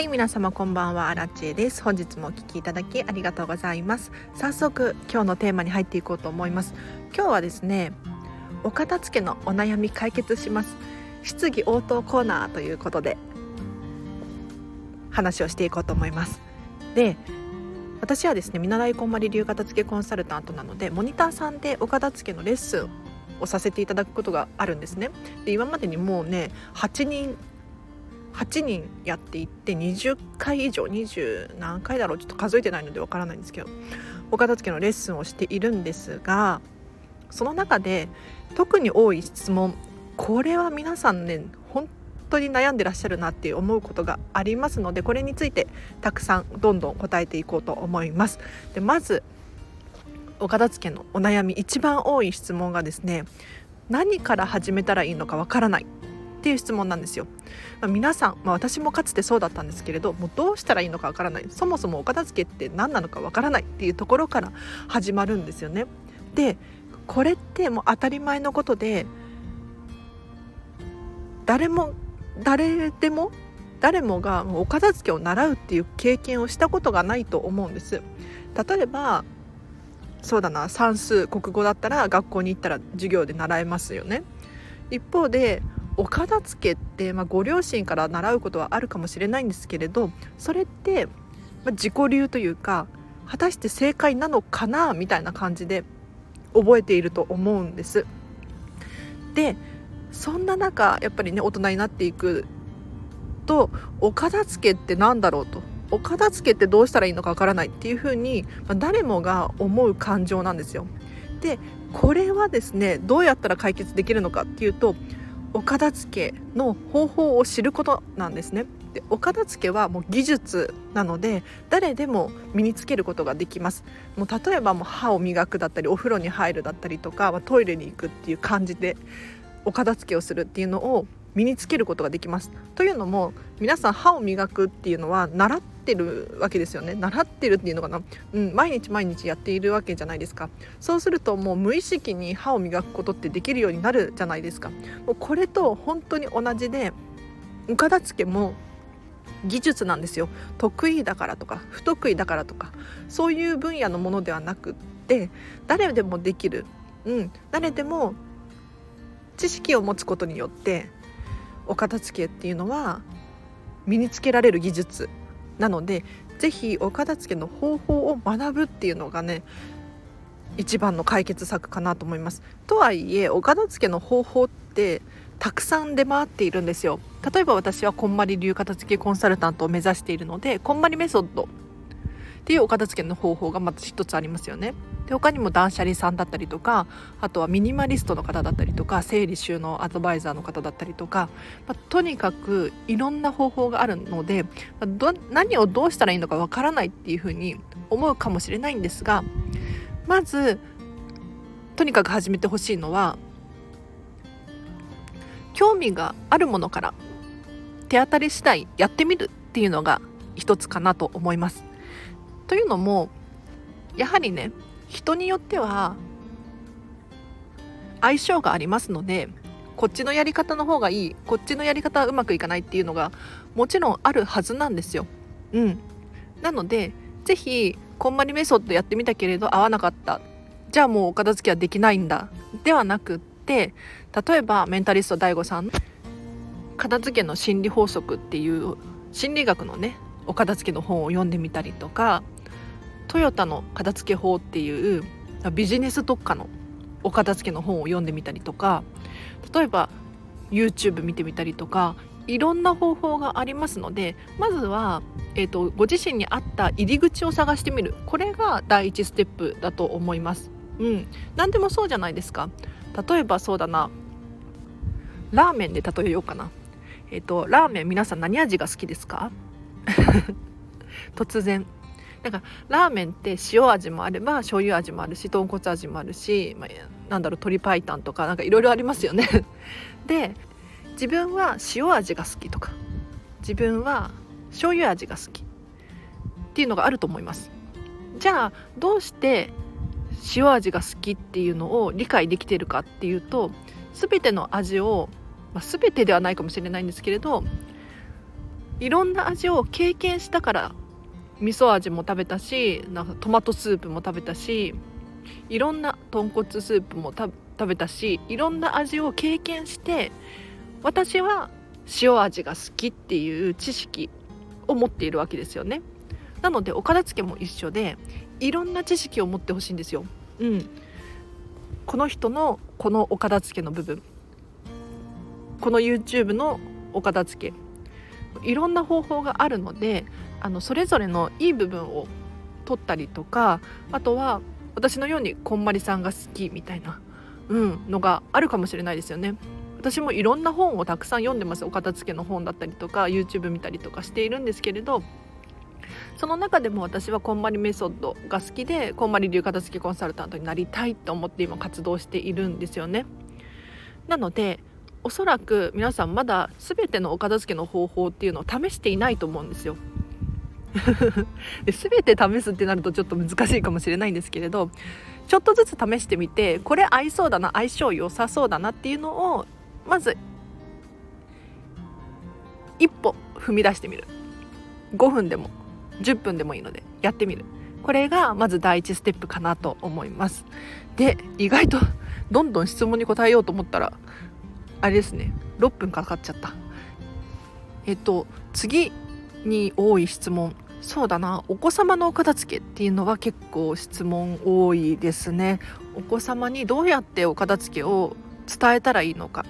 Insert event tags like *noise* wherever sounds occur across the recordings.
はい皆様こんばんは。アラチェです。本日もお聞きいただきありがとうございます。早速今日のテーマに入っていこうと思います。今日はですねお片付けのお悩み解決します。質疑応答コーナーということで話をしていこうと思います。で私はですね見習いこんまり流片付けコンサルタントなのでモニターさんでお片付けのレッスンをさせていただくことがあるんですね。で今までにもうね8人8人やっていって20回以上20何回だろうちょっと数えてないのでわからないんですけどお片付けのレッスンをしているんですがその中で特に多い質問これは皆さんね本当に悩んでらっしゃるなって思うことがありますのでこれについてたくさんどんどん答えていこうと思います。でまずお片付けのお悩み一番多い質問がですね何から始めたらいいのかわからないっていう質問なんですよ。まあ、皆さん、まあ、私もかつてそうだったんですけれどもうどうしたらいいのかわからないそもそもお片付けって何なのかわからないっていうところから始まるんですよね。でこれってもう当たり前のことで誰も誰でも誰もがお片付けを習うっていう経験をしたことがないと思うんです。例えばそうだな算数国語だったら学校に行ったら授業で習えますよね。一方でお片付けって、まあ、ご両親から習うことはあるかもしれないんですけれどそれって、まあ、自己流というか果たして正解なのかなみたいな感じで覚えていると思うんです。でそんな中やっぱりね大人になっていくとお片付けって何だろうとお片付けってどうしたらいいのかわからないっていうふうに、まあ、誰もが思う感情なんですよ。でこれはですねどうやったら解決できるのかっていうとお片付けの方法を知ることなんですね。でお片付けはもう技術なので誰でも身につけることができますもう例えばもう歯を磨くだったりお風呂に入るだったりとか、トイレに行くっていう感じでお片付けをするっていうのを身につけることができます。というのも皆さん歯を磨くっていうのは習ってるわけですよね。習ってるっていうのかな、うん、毎日毎日やっているわけじゃないですか。そうするともう無意識に歯を磨くことってできるようになるじゃないですか。もうこれと本当に同じで片付けも技術なんですよ。得意だからとか不得意だからとかそういう分野のものではなくって誰でもできる、うん、誰でも知識を持つことによってお片付けっていうのは身につけられる技術なので是非お片付けの方法を学ぶっていうのがね一番の解決策かなと思います。とはいえお片付けの方法ってたくさん出回っているんですよ。例えば私はこんまり流片付けコンサルタントを目指しているのでこんまりメソッドっていうお片付けの方法がまず一つありますよね。で他にも断捨離さんだったりとかあとはミニマリストの方だったりとか整理収納アドバイザーの方だったりとか、まあ、とにかくいろんな方法があるので、まあ、何をどうしたらいいのかわからないっていうふうに思うかもしれないんですがまずとにかく始めてほしいのは興味があるものから手当たり次第やってみるっていうのが一つかなと思います。というのもやはりね人によっては相性がありますのでこっちのやり方の方がいいこっちのやり方はうまくいかないっていうのがもちろんあるはずなんですよ。うん、なので是非こんまりメソッドやってみたけれど合わなかった。じゃあもうお片付けはできないんだ。ではなくって例えばメンタリスト DAIGO さん片付けの心理法則っていう心理学のねお片付けの本を読んでみたりとかトヨタの片付け法っていうビジネス特化のお片付けの本を読んでみたりとか例えば YouTube 見てみたりとかいろんな方法がありますのでまずは、えーと、ご自身に合った入り口を探してみる。これが第一ステップだと思います。うん、何でもそうじゃないですか。例えばそうだな。ラーメンで例えようかな。えっ、ー、とラーメン皆さん何味が好きですか？*laughs* 突然。だかラーメンって塩味もあれば醤油味もあるし豚骨味もあるし、まあ、なんだろう鶏白湯とかなんかいろいろありますよね。*laughs* で自分は塩味が好きとか自分は醤油味が好きっていうのがあると思います。じゃあどうして塩味が好きっていうのを理解できてるかっていうと全ての味を、まあ、全てではないかもしれないんですけれどいろんな味を経験したから味噌味も食べたしなんかトマトスープも食べたしいろんな豚骨スープも食べたしいろんな味を経験して私は塩味が好きっていう知識を持っているわけですよね。なのでお片付けも一緒でいろんな知識を持ってほしいんですよ。うん。この人のこのお片付けの部分。この YouTube のお片付け。いろんな方法があるのであのそれぞれのいい部分を取ったりとかあとは私のようにこんまりさんが好きみたいな、うん、のがあるかもしれないですよね。私もいろんな本をたくさん読んでますお片付けの本だったりとか YouTube 見たりとかしているんですけれどその中でも私はこんまりメソッドが好きでこんまり流片付けコンサルタントになりたいと思って今活動しているんですよね。なのでおそらく皆さんまだ全てのお片付けの方法っていうのを試していないと思うんですよ。*laughs* で全て試すってなるとちょっと難しいかもしれないんですけれどちょっとずつ試してみてこれ合いそうだな相性良さそうだなっていうのをまず一歩踏み出してみる。5分でも10分でもいいのでやってみる。これがまず第一ステップかなと思います。で意外とどんどん質問に答えようと思ったらあれですね。6分かかっちゃった。えっと次に多い質問。そうだな。お子様のお片付けっていうのは結構質問多いですね。お子様にどうやってお片付けを伝えたらいいのか。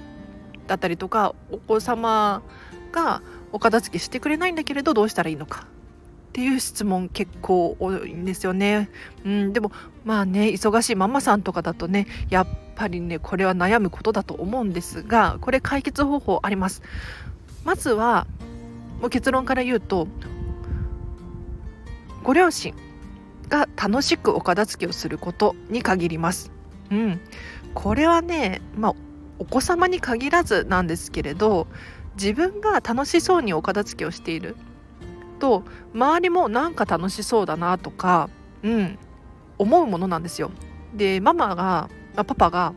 だったりとかお子様がお片付けしてくれないんだけれどどうしたらいいのか。っていう質問結構多いんですよね。うん、でもまあね忙しいママさんとかだとねやっぱりねこれは悩むことだと思うんですがこれ解決方法あります。まずはもう結論から言うとご両親が楽しくお片付けをすることに限ります。うん、これはね、まあ、お子様に限らずなんですけれど自分が楽しそうにお片付けをしていると周りもなんか楽しそうだなとか、うん、思うものなんですよ。でママがパパが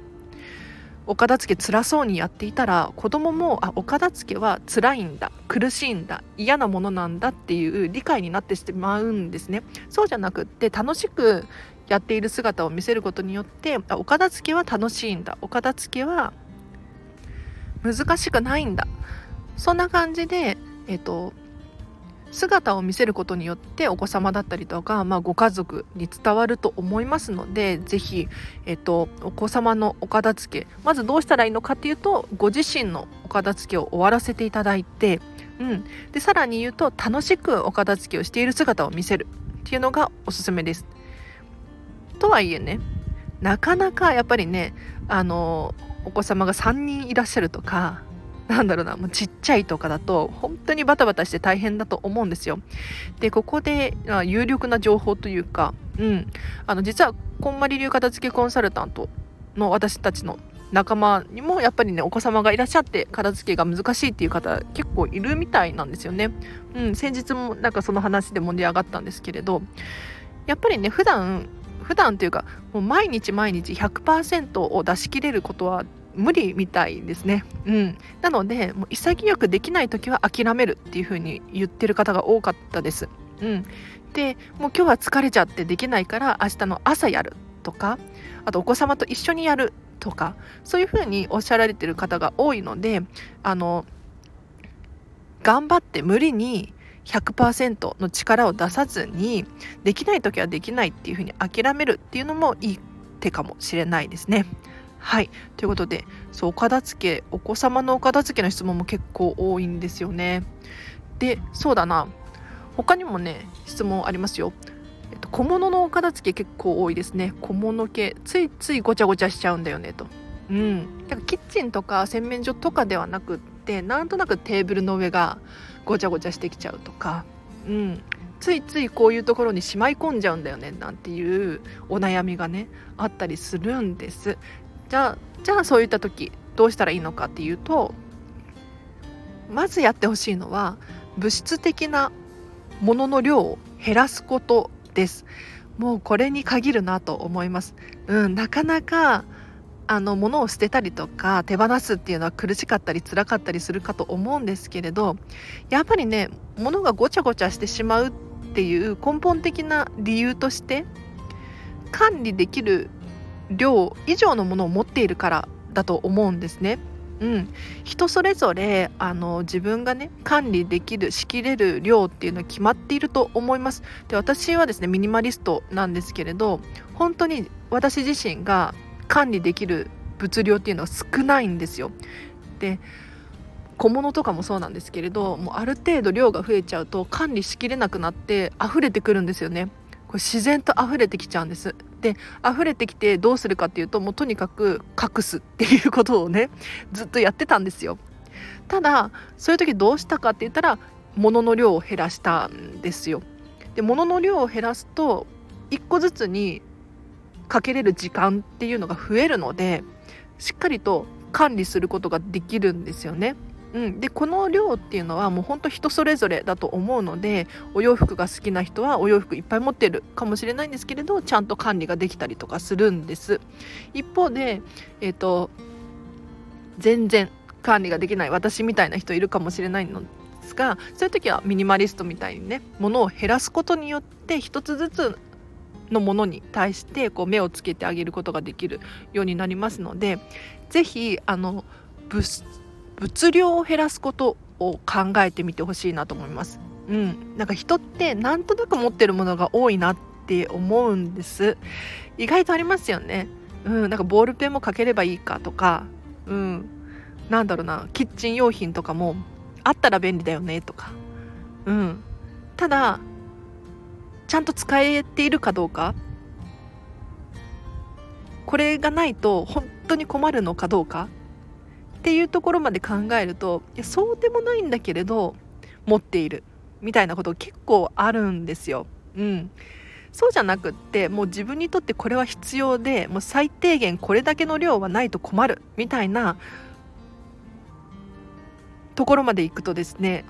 お片付け辛そうにやっていたら子供もあお片付けは辛いんだ苦しいんだ嫌なものなんだっていう理解になってしまうんですね。そうじゃなくって楽しくやっている姿を見せることによってあお片付けは楽しいんだお片付けは難しくないんだ。そんな感じで、えっと、姿を見せることによってお子様だったりとか、まあ、ご家族に伝わると思いますので是非、えっと、お子様のお片付けまずどうしたらいいのかっていうとご自身のお片付けを終わらせていただいて、うん、でさらに言うと楽しくお片付けをしている姿を見せるっていうのがおすすめです。とはいえねなかなかやっぱりねあのお子様が3人いらっしゃるとかなんだろうなもうちっちゃいとかだと本当にバタバタして大変だと思うんですよ。でここで有力な情報というか、うん、あの実はこんまり流片付けコンサルタントの私たちの仲間にもやっぱりねお子様がいらっしゃって片付けが難しいっていう方結構いるみたいなんですよね。うん、先日もなんかその話で盛り上がったんですけれどやっぱりね普段普段というかもう毎日毎日100%を出し切れることは無理みたいですね。うん、なのでもう潔くできない時は諦めるっていう風に言ってる方が多かったです。うん、でもう今日は疲れちゃってできないから明日の朝やるとかあとお子様と一緒にやるとかそういう風におっしゃられてる方が多いのであの頑張って無理に100%の力を出さずにできない時はできないっていう風に諦めるっていうのもいい手かもしれないですね。はい。ということでそうお片付けお子様のお片付けの質問も結構多いんですよね。でそうだな。他にもね質問ありますよ。えっと、小物のお片付け結構多いですね。小物系。ついついごちゃごちゃしちゃうんだよねと。うん。だからキッチンとか洗面所とかではなくってなんとなくテーブルの上がごちゃごちゃしてきちゃうとか。うん。ついついこういうところにしまい込んじゃうんだよねなんていうお悩みがねあったりするんです。じゃあじゃあそういった時どうしたらいいのかっていうとまずやってほしいのは物質的なものの量を減らすことです。もうこれに限るなと思います。うんなかなかあの物を捨てたりとか手放すっていうのは苦しかったり辛かったりするかと思うんですけれどやっぱりね物がごちゃごちゃしてしまうっていう根本的な理由として管理できる量以上のものを持っているからだと思うんですね。うん、人それぞれあの自分がね管理できるしきれる量っていうのは決まっていると思います。で私はですねミニマリストなんですけれど本当に私自身が管理できる物量っていうのは少ないんですよ。で小物とかもそうなんですけれどもうある程度量が増えちゃうと管理しきれなくなって溢れてくるんですよね。これ自然と溢れてきちゃうんです。で溢れてきてどうするかっていうともうとにかく隠すっていうことをね *laughs* ずっとやってたんですよ。ただそういう時どうしたかって言ったら物の量を減らしたんですよ。で物の量を減らすと1個ずつにかけれる時間っていうのが増えるのでしっかりと管理することができるんですよね。うん、でこの量っていうのはもうほんと人それぞれだと思うのでお洋服が好きな人はお洋服いっぱい持ってるかもしれないんですけれどちゃんと管理ができたりとかするんです。一方で、えーと、全然管理ができない私みたいな人いるかもしれないのですがそういう時はミニマリストみたいにね物を減らすことによって一つずつのものに対してこう目をつけてあげることができるようになりますので是非あの物物量を減らすことを考えてみてほしいなと思います。うん、なんか人ってなんとなく持ってるものが多いなって思うんです。意外とありますよね。うん、なんかボールペンもかければいいかとか、うん、なんだろうな、キッチン用品とかもあったら便利だよねとか、うん。ただ、ちゃんと使えているかどうか、これがないと本当に困るのかどうかっていうところまで考えるといやそうでもないんだけれど持っているみたいなこと結構あるんですよ。うん、そうじゃなくってもう自分にとってこれは必要でもう最低限これだけの量はないと困るみたいなところまでいくとですね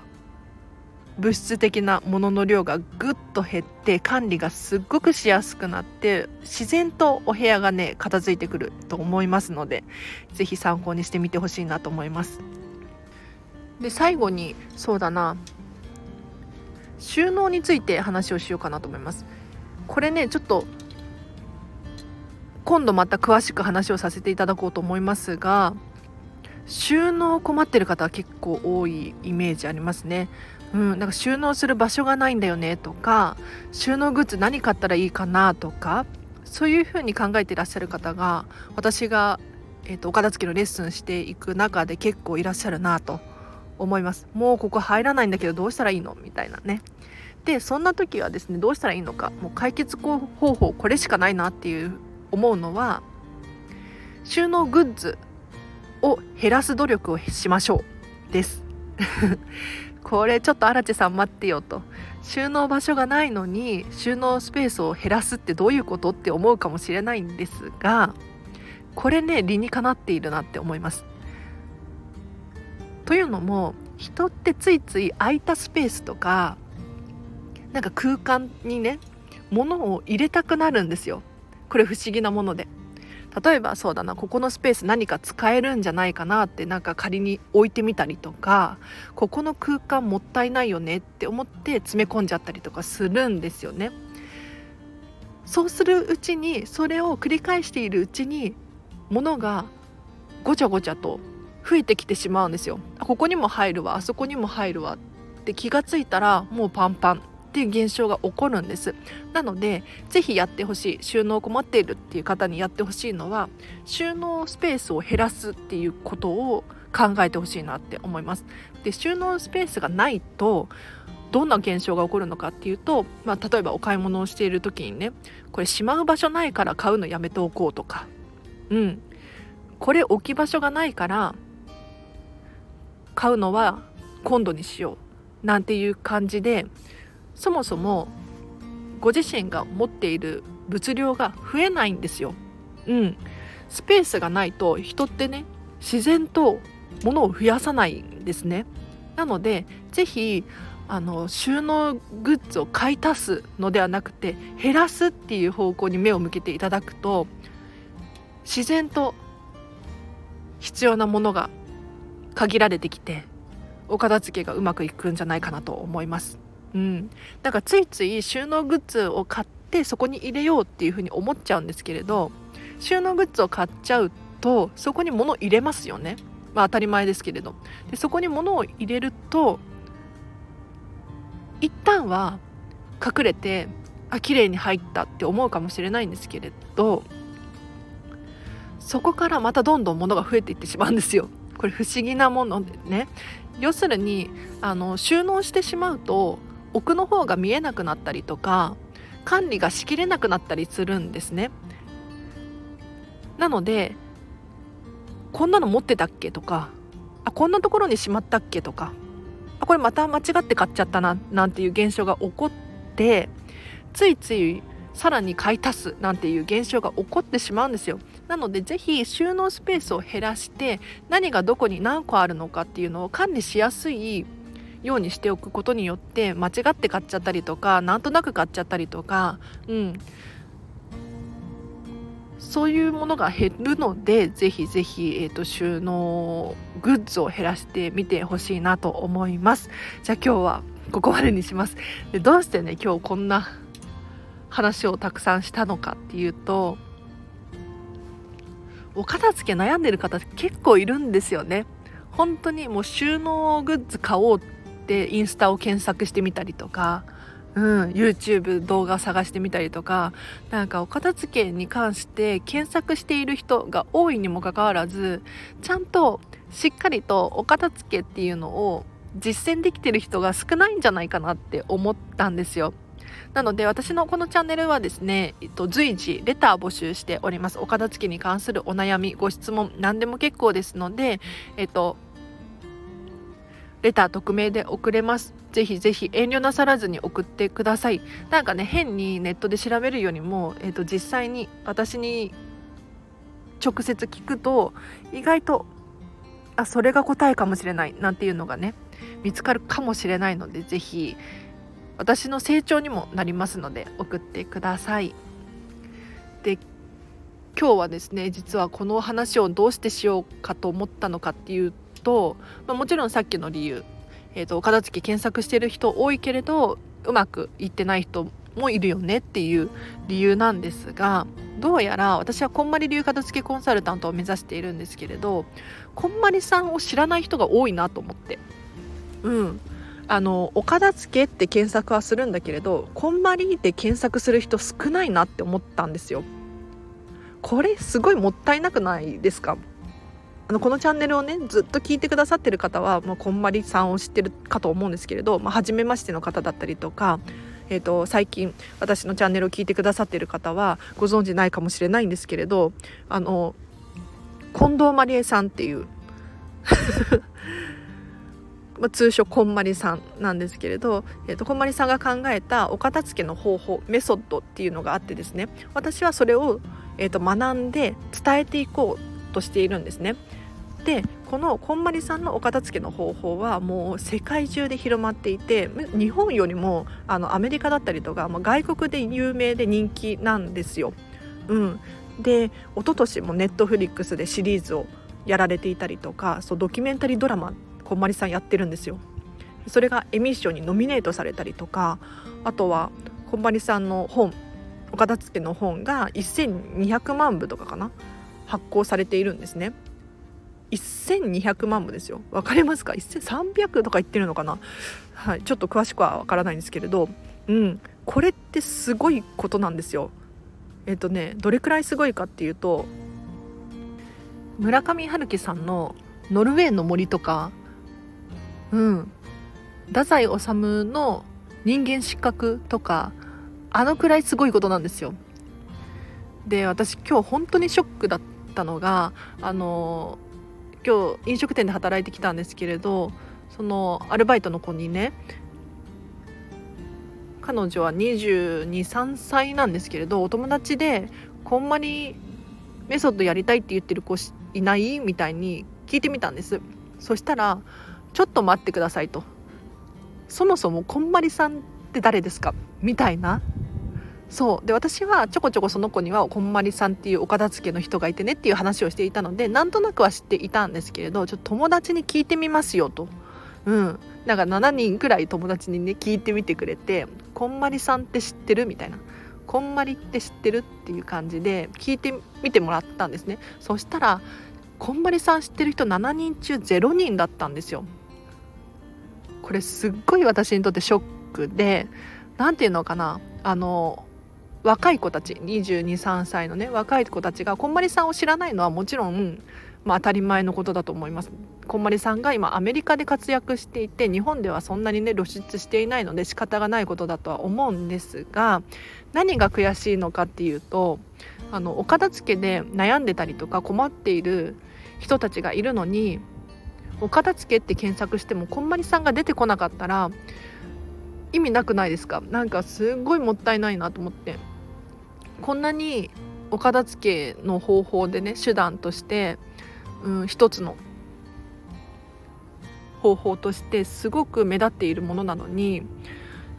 物質的なものの量がぐっと減って管理がすっごくしやすくなって自然とお部屋がね片付いてくると思いますので是非参考にしてみてほしいなと思います。で最後にそうだな収納について話をしようかなと思います。これねちょっと今度また詳しく話をさせていただこうと思いますが収納困ってる方は結構多いイメージありますね。うん、なんか収納する場所がないんだよねとか収納グッズ何買ったらいいかなとかそういうふうに考えていらっしゃる方が私が、えーと、岡田付けのレッスンしていく中で結構いらっしゃるなと思います。もうここ入らないんだけどどうしたらいいのみたいなね。でそんな時はですねどうしたらいいのかもう解決方法これしかないなっていう思うのは収納グッズを減らす努力をしましょうです。これちょっと荒地さん待ってよと収納場所がないのに収納スペースを減らすってどういうことって思うかもしれないんですがこれね理にかなっているなって思います。というのも人ってついつい空いたスペースとかなんか空間にね物を入れたくなるんですよ。これ不思議なもので。例えばそうだなここのスペース何か使えるんじゃないかなってなんか仮に置いてみたりとかここの空間もったいないよねって思って詰め込んじゃったりとかするんですよね。そうするうちにそれを繰り返しているうちに物がごちゃごちゃと増えてきてしまうんですよ。ここにも入るわあそこにも入るわって気がついたらもうパンパンっていう現象が起こるんです。なので是非やってほしい。収納困っているっていう方にやってほしいのは収納スペースを減らすっていうことを考えてほしいなって思います。で収納スペースがないとどんな現象が起こるのかっていうと、まあ、例えばお買い物をしている時にねこれしまう場所ないから買うのやめておこうとか。うん。これ置き場所がないから買うのは今度にしよう。なんていう感じでそもそもご自身が持っている物量が増えないんですよ。うん、スペースがないと人ってね自然と物を増やさないんですね。なので是非あの収納グッズを買い足すのではなくて減らすっていう方向に目を向けていただくと自然と必要なものが限られてきてお片付けがうまくいくんじゃないかなと思います。うん、だかついつい収納グッズを買ってそこに入れようっていうふうに思っちゃうんですけれど収納グッズを買っちゃうとそこに物入れますよね。まあ当たり前ですけれどでそこに物を入れると一旦は隠れてあ綺麗に入ったって思うかもしれないんですけれどそこからまたどんどん物が増えていってしまうんですよ。これ不思議なものでね要するにあの収納してしまうと奥の方が見えなくなったりとか管理がしきれなくなったりするんですね。なのでこんなの持ってたっけとかあこんなところにしまったっけとかあこれまた間違って買っちゃったななんていう現象が起こってついついさらに買い足すなんていう現象が起こってしまうんですよなのでぜひ収納スペースを減らして何がどこに何個あるのかっていうのを管理しやすいようにしておくことによって間違って買っちゃったりとかなんとなく買っちゃったりとか、うん、そういうものが減るのでぜひぜひ、えーと、収納グッズを減らしてみてほしいなと思います。じゃあ今日はここまでにします。でどうしてね今日こんな話をたくさんしたのかっていうとお片付け悩んでる方結構いるんですよね。本当にもう収納グッズ買おうってインスタを検索してみたりとか、うん、YouTube 動画探してみたりとかなんかお片付けに関して検索している人が多いにもかかわらずちゃんとしっかりとお片付けっていうのを実践できてる人が少ないんじゃないかなって思ったんですよ。なので私のこのチャンネルはですね、えっと、随時レター募集しております。お片付けに関するお悩み、ご質問、何でも結構ですので、えっと、レター匿名で送れます。ぜひぜひ遠慮なさらずに送ってください。なんかね、変にネットで調べるよりも、えっと、実際に私に直接聞くと、意外と、あ、それが答えかもしれないなんていうのがね、見つかるかもしれないので、ぜひ、私の成長にもなりますので送ってください。で今日はですね実はこの話をどうしてしようかと思ったのかっていうと、まあ、もちろんさっきの理由、えーと、お片付け検索してる人多いけれどうまくいってない人もいるよねっていう理由なんですがどうやら私はこんまり流片付けコンサルタントを目指しているんですけれどこんまりさんを知らない人が多いなと思って。うん。あのお片付けって検索はするんだけれどこんまりで検索する人少ないなって思ったんですよ。これすごいもったいなくないですか？あのこのチャンネルをねずっと聞いてくださってる方はもうこんまりさんを知ってるかと思うんですけれど、まあ、初めましての方だったりとか、えーと、最近私のチャンネルを聞いてくださってる方はご存知ないかもしれないんですけれどあの近藤まりえさんっていう *laughs* まあ、通称こんまりさんなんですけれど、えーと、こんまりさんが考えたお片付けの方法メソッドっていうのがあってですね私はそれを、えーと、学んで伝えていこうとしているんですね。でこのこんまりさんのお片付けの方法はもう世界中で広まっていて日本よりもあのアメリカだったりとか、外国で有名で人気なんですよ。うん、で一昨年もネットフリックスでシリーズをやられていたりとかそうドキュメンタリードラマこんまりさんやってるんですよ。それがエミッションにノミネートされたりとかあとはこんまりさんの本お片付けの本が1200万部とかかな発行されているんですね。1200万部ですよ。わかりますか？1300とか言ってるのかな、はい、ちょっと詳しくはわからないんですけれど、うん、これってすごいことなんですよ。えっ、とねどれくらいすごいかっていうと村上春樹さんの「ノルウェーの森」とかうん。太宰治の人間失格とかあのくらいすごいことなんですよ。で私今日本当にショックだったのがあの今日飲食店で働いてきたんですけれどそのアルバイトの子にね彼女は223歳なんですけれどお友達でこんまりメソッドやりたいって言ってる子いない？みたいに聞いてみたんです。そしたらちょっと待ってくださいと。そもそもこんまりさんって誰ですか？みたいなそうで私はちょこちょこその子にはこんまりさんっていうお片付けの人がいてねっていう話をしていたのでなんとなくは知っていたんですけれどちょっと友達に聞いてみますよと。うんなんか7人くらい友達にね聞いてみてくれて「こんまりさんって知ってる?」みたいな「こんまりって知ってる?」っていう感じで聞いてみてもらったんですねそしたらこんまりさん知ってる人7人中0人だったんですよこれすっごい私にとってショックで何て言うのかなあの若い子たち223歳のね若い子たちがこんまりさんを知らないのはもちろん、まあ、当たり前のことだと思います。こんまりさんが今アメリカで活躍していて日本ではそんなにね露出していないので仕方がないことだとは思うんですが何が悔しいのかっていうとあのお片付けで悩んでたりとか困っている人たちがいるのにお片付けって検索してもこんまりさんが出てこなかったら意味なくないですか？なんかすごいもったいないなと思って。こんなにお片付けの方法でね手段として、うん、一つの方法としてすごく目立っているものなのに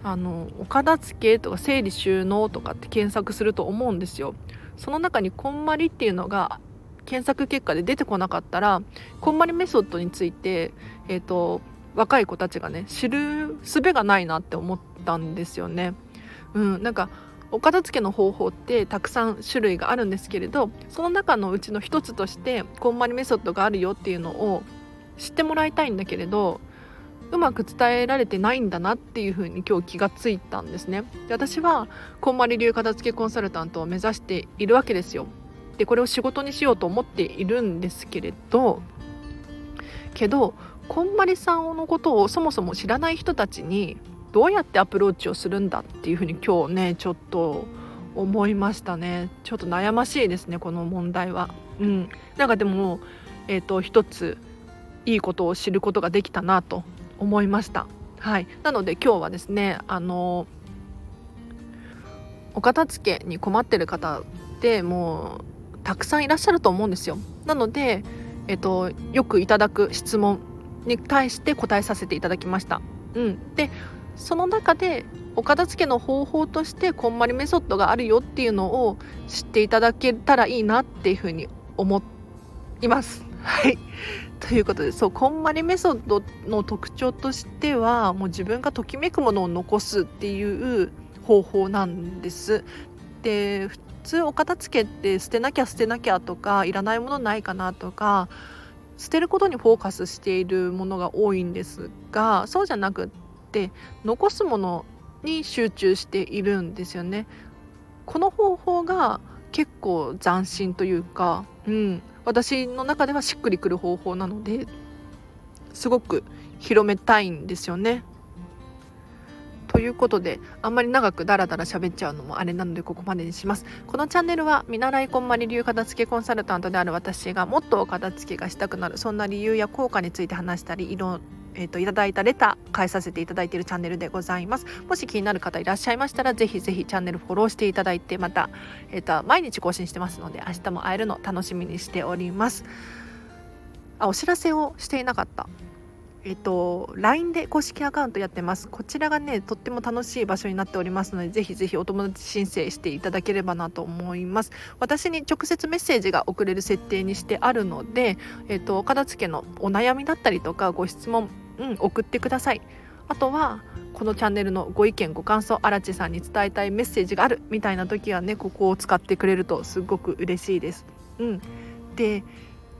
あのお片付けとか整理収納とかって検索すると思うんですよ。その中にこんまりっていうのが検索結果で出てこなかったらこんまりメソッドについて、えーと、若い子たちがね知る術がないなって思ったんですよね。うん、なんかお片付けの方法ってたくさん種類があるんですけれどその中のうちの一つとしてこんまりメソッドがあるよっていうのを知ってもらいたいんだけれどうまく伝えられてないんだなっていうふうに今日気がついたんですね。で私はこんまり流片付けコンサルタントを目指しているわけですよ。でこれを仕事にしようと思っているんですけれどけどこんまりさんのことをそもそも知らない人たちにどうやってアプローチをするんだっていうふうに今日ねちょっと思いましたね。ちょっと悩ましいですねこの問題は。うん。なんかでもえっ、ー、と一ついいことを知ることができたなと思いました。はい。なので今日はですねあのお片付けに困ってる方ってもうたくさんいらっしゃると思うんですよ。なので、えっと、よくいただく質問に対して答えさせていただきました。うん、でその中でお片付けの方法としてこんまりメソッドがあるよっていうのを知っていただけたらいいなっていうふうに思います。はい。ということでそうこんまりメソッドの特徴としてはもう自分がときめくものを残すっていう方法なんです。で普通お片付けって捨てなきゃ捨てなきゃとかいらないものないかなとか捨てることにフォーカスしているものが多いんですがそうじゃなくって残すものに集中しているんですよね。この方法が結構斬新というか、うん、私の中ではしっくりくる方法なのですごく広めたいんですよね。ということであんまり長くダラダラ喋っちゃうのもあれなのでここまでにしますこのチャンネルは見習いこんまり流片付けコンサルタントである私がもっと片付けがしたくなるそんな理由や効果について話したり色えーと、いただいたレター返させていただいているチャンネルでございますもし気になる方いらっしゃいましたらぜひぜひチャンネルフォローしていただいてまた、えーと毎日更新してますので明日も会えるの楽しみにしておりますあお知らせをしていなかったえっと、LINE で公式アカウントやってます。こちらがね、とっても楽しい場所になっておりますので、ぜひぜひお友達申請していただければなと思います。私に直接メッセージが送れる設定にしてあるので、えっと、片付けのお悩みだったりとか、ご質問、うん、送ってください。あとは、このチャンネルのご意見、ご感想、荒地さんに伝えたいメッセージがあるみたいな時はね、ここを使ってくれるとすごく嬉しいです。うん。で、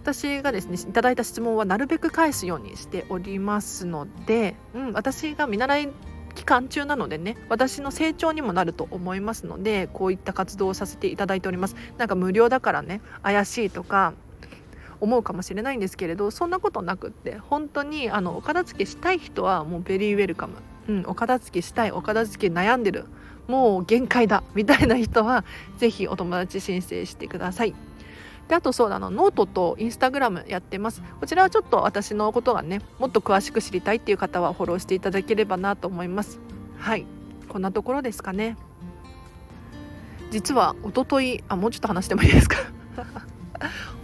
私がですねいただいた質問はなるべく返すようにしておりますので、うん、私が見習い期間中なのでね私の成長にもなると思いますのでこういった活動をさせていただいておりますなんか無料だからね怪しいとか思うかもしれないんですけれどそんなことなくって本当にあのお片付けしたい人はもう very welcome、うん、お片付けしたいお片付け悩んでる。もう限界だみたいな人は是非お友達申請してください。であとそうだのノートとインスタグラムやってます。こちらはちょっと私のことがねもっと詳しく知りたいっていう方はフォローしていただければなと思います。はい。こんなところですかね。実は一昨日あもうちょっと話してもいいですか？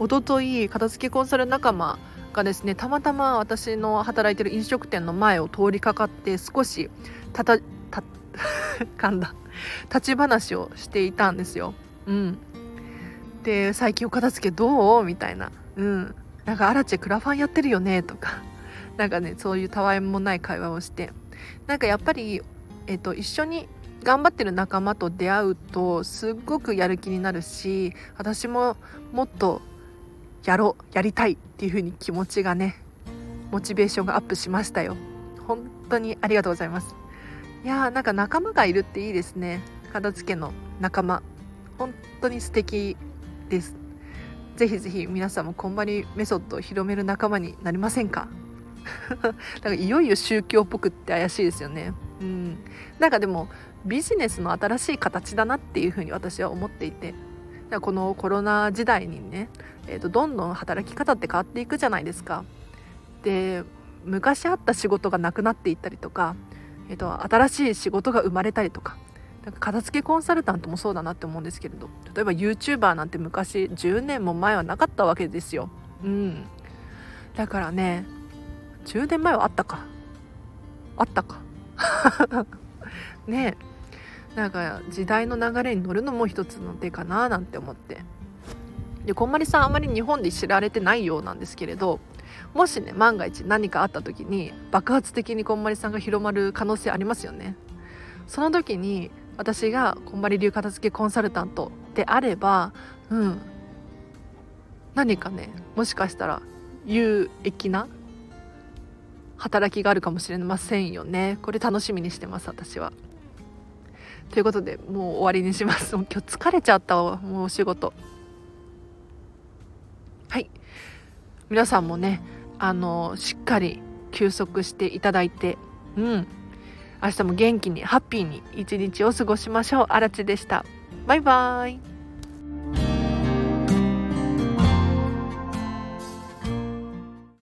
一昨日片付けコンサル仲間がですねたまたま私の働いてる飲食店の前を通りかかって少したたた *laughs* 噛んだ。立ち話をしていたんですよ。うん。で最近お片付けどう？みたいな。うん。なんかアラチェクラファンやってるよね？とか。*laughs* なんかねそういうたわいもない会話をして。なんかやっぱり、えーと、一緒に頑張ってる仲間と出会うとすっごくやる気になるし私ももっとやろうやりたいっていう風に気持ちがねモチベーションがアップしましたよ。本当にありがとうございます。いやーなんか仲間がいるっていいですね。片付けの仲間。本当に素敵です。ぜひぜひ皆さんもこんまりメソッドを広める仲間になりませんか？*laughs* だかいよいよ宗教っぽくって怪しいですよね。うん。なんかでもビジネスの新しい形だなっていうふうに私は思っていて。このコロナ時代にね、えーと、どんどん働き方って変わっていくじゃないですか。で昔あった仕事がなくなっていったりとか、えーと、新しい仕事が生まれたりとかなんか片付けコンサルタントもそうだなって思うんですけれど例えば YouTuber なんて昔10年も前はなかったわけですよ。うん、だからね10年前はあったかあったか *laughs* ねえなんか時代の流れに乗るのも一つの手かななんて思って。でこんまりさんあまり日本で知られてないようなんですけれどもしね万が一何かあった時に爆発的にこんまりさんが広まる可能性ありますよね。その時に私がこんまり流片付けコンサルタントであればうん。何かねもしかしたら有益な働きがあるかもしれませんよね。これ楽しみにしてます私は。ということでもう終わりにします。*laughs* 今日疲れちゃったわもうお仕事。はい。皆さんもねあのしっかり休息していただいてうん。明日も元気にハッピーに一日を過ごしましょう。あらちでした。バイバーイ。